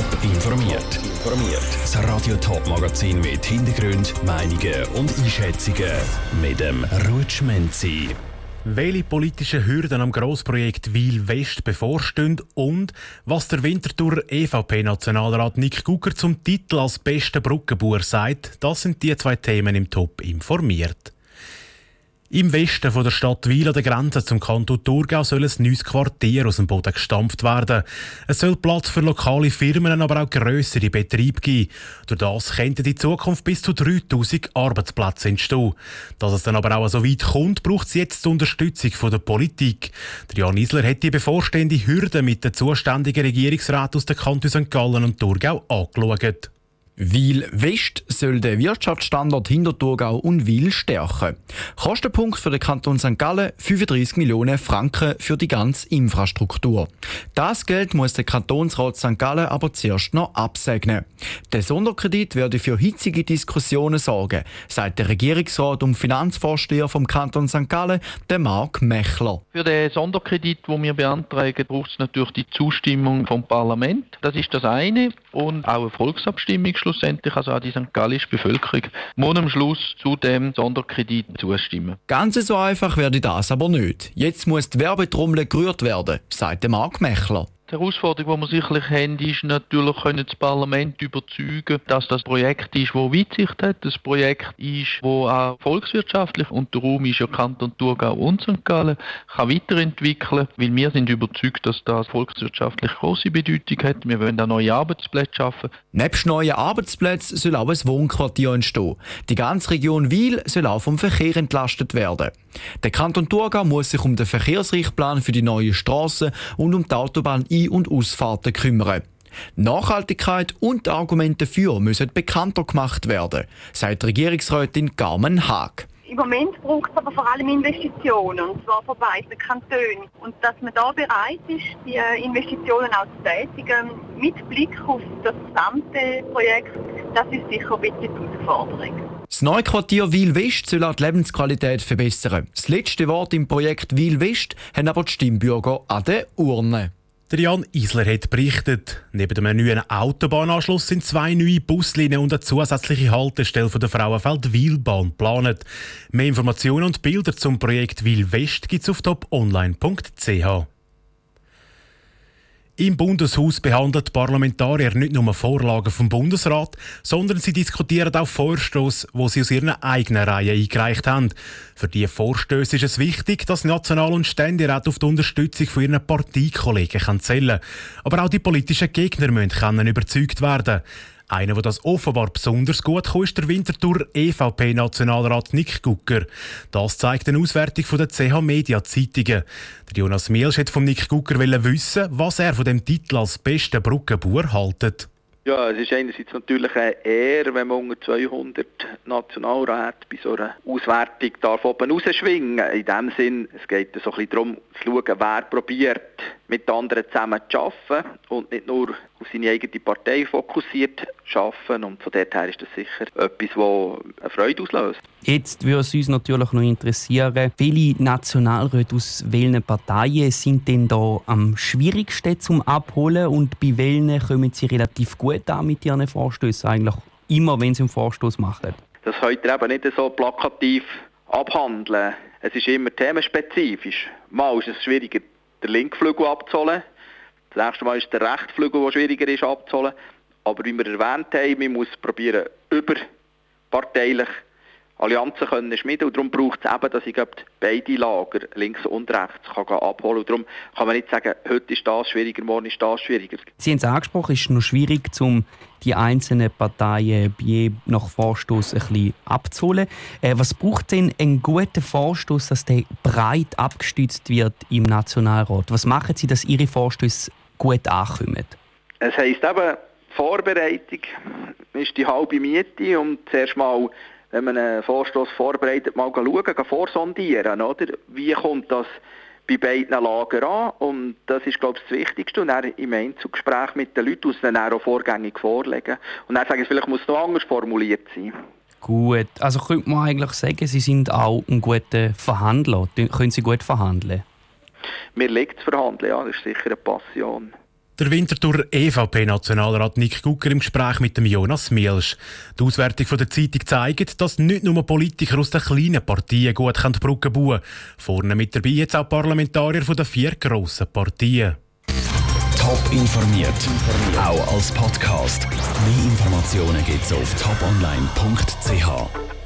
Top informiert. Informiert. Das Radio Top Magazin mit Hintergrund, Meinungen und Einschätzungen mit dem Rutschmenzi. Welche politischen Hürden am Grossprojekt Wiel West bevorstehen und was der Winterthur EVP-Nationalrat Nick Gucker zum Titel als bester Brückenbauer sagt, das sind die zwei Themen im Top informiert. Im Westen von der Stadt Wiel an der Grenze zum Kanton Thurgau soll ein neues Quartier aus dem Boden gestampft werden. Es soll Platz für lokale Firmen, aber auch grössere Betriebe geben. Durch das könnten in Zukunft bis zu 3000 Arbeitsplätze entstehen. Dass es dann aber auch so weit kommt, braucht es jetzt die Unterstützung von der Politik. Der Jan Isler hat die bevorstehende Hürde mit den zuständigen Regierungsräten aus den Kantonen St. Gallen und Thurgau angeschaut. Wil West soll den Wirtschaftsstandort Hinterthurgau und Wil stärken. Kostenpunkt für den Kanton St. Gallen 35 Millionen Franken für die ganze Infrastruktur. Das Geld muss der Kantonsrat St. Gallen aber zuerst noch absegnen. Der Sonderkredit werde für hitzige Diskussionen sorgen, sagt der Regierungsrat und Finanzvorsteher vom Kanton St. Gallen, der Mark Mechler. Für den Sonderkredit, den wir beantragen, braucht es natürlich die Zustimmung vom Parlament. Das ist das eine und auch eine Volksabstimmung schlussendlich, also auch die St. Gallische Bevölkerung, muss am Schluss zu dem Sonderkredit zustimmen. Ganz so einfach werde das aber nicht. Jetzt muss die Werbetrommel gerührt werden, sagt Mark Mechler. Die Herausforderung, die wir sicherlich haben, ist natürlich, können das Parlament überzeugen, dass das Projekt ist, das Weitsicht hat. Das Projekt ist, das auch volkswirtschaftlich und der Raum ist ja Kanton Thurgau und St. Gallen, kann weiterentwickeln, weil wir sind überzeugt, dass das volkswirtschaftlich große Bedeutung hat. Wir wollen auch neue Arbeitsplätze schaffen. Nebst neuen Arbeitsplätzen soll auch ein Wohnquartier entstehen. Die ganze Region Wiel soll auch vom Verkehr entlastet werden. Der Kanton Thurgau muss sich um den Verkehrsrichtplan für die neuen Straßen und um die Autobahn Ein- und Ausfahrten kümmern. Nachhaltigkeit und Argumente dafür müssen bekannter gemacht werden, sagt Regierungsrätin Carmen Haag. Im Moment braucht es aber vor allem Investitionen, und zwar von beiden Kantonen. Und dass man da bereit ist, die Investitionen auch zu tätigen, mit Blick auf das gesamte Projekt, das ist sicher ein bisschen die Herausforderung. Das neue Quartier Wil West soll auch die Lebensqualität verbessern. Das letzte Wort im Projekt Wil West haben aber die Stimmbürger an der Urne. Der Jan Isler hat berichtet, neben dem neuen Autobahnanschluss sind zwei neue Buslinien und eine zusätzliche Haltestelle von der Frauenfeld-Wielbahn geplant. Mehr Informationen und Bilder zum Projekt Wil West gibt es auf toponline.ch. Im Bundeshaus behandelt die Parlamentarier nicht nur Vorlagen vom Bundesrat, sondern sie diskutieren auch Vorstöße, wo sie aus ihrer eigenen Reihe eingereicht haben. Für diese Vorstöße ist es wichtig, dass National- und Ständerat auf die Unterstützung von ihren Parteikollegen zählen können. Aber auch die politischen Gegner müssen überzeugt werden. Einer, der das offenbar besonders gut kann, ist der Winterthur EVP-Nationalrat Nick Gucker. Das zeigt eine Auswertung von der CH Media Zeitungen. Der Jonas Mielsch hat von Nick Gucker wissen, was er von dem Titel als bester Brückenbauer haltet. Ja, es ist einerseits natürlich eine Ehre, wenn man unter 200 Nationalräte bei so einer Auswertung darf oben rausschwingen. In dem Sinn, es geht so ein bisschen darum, zu schauen, wer probiert, mit anderen zusammen zu arbeiten und nicht nur auf seine eigene Partei fokussiert zu arbeiten. Und von dort her ist das sicher etwas, das eine Freude auslöst. Jetzt würde es uns natürlich noch interessieren, welche Nationalräte aus welchen Parteien sind denn da am schwierigsten zum Abholen und bei welchen kommen sie relativ gut an mit ihren Vorstößen eigentlich immer, wenn sie einen Vorstoß machen? Das heute eben nicht so plakativ abhandeln. Es ist immer themenspezifisch. Mal ist es schwieriger, den linken Flügel abzuholen. Das nächste Mal ist der rechte Flügel, der schwieriger ist abzuholen. Aber wie wir erwähnt haben, man muss probieren, überparteilich Allianzen können schmieden und darum braucht es eben, dass ich beide Lager, links und rechts, kann abholen und darum kann man nicht sagen, heute ist das schwieriger, morgen ist das schwieriger. Sie haben es angesprochen, es ist noch schwierig, um die einzelnen Parteien je nach Vorstoß ein bisschen abzuholen. Äh, was braucht denn einen guten Vorstoß, dass der breit abgestützt wird im Nationalrat? Was machen Sie, dass Ihre Vorstöße gut ankommen? Es heisst eben, Vorbereitung ist die halbe Miete und zuerst mal wenn man einen Vorstoß vorbereitet, mal schauen, vorsondieren, oder? Wie kommt das bei beiden Lagern an? Und das ist, glaube ich, das Wichtigste. Und dann im Einzelgespräch mit den Leuten, dann auch vorgängig vorlegen. Und dann sagen, vielleicht muss es noch anders formuliert sein. Gut, also könnte man eigentlich sagen, Sie sind auch ein guter Verhandler. Können Sie gut verhandeln? Mir liegt es verhandeln, ja, das ist sicher eine Passion. Der Winterthur EVP-Nationalrat Nick Gucker im Gespräch mit dem Jonas Mielsch. Die Auswertung der Zeitung zeigt, dass nicht nur Politiker aus den kleinen Partien gut die Brücken bauen können. Vorne mit dabei jetzt auch Parlamentarier von den vier grossen Partien. Top informiert, auch als Podcast. Mehr Informationen gibt's auf toponline.ch.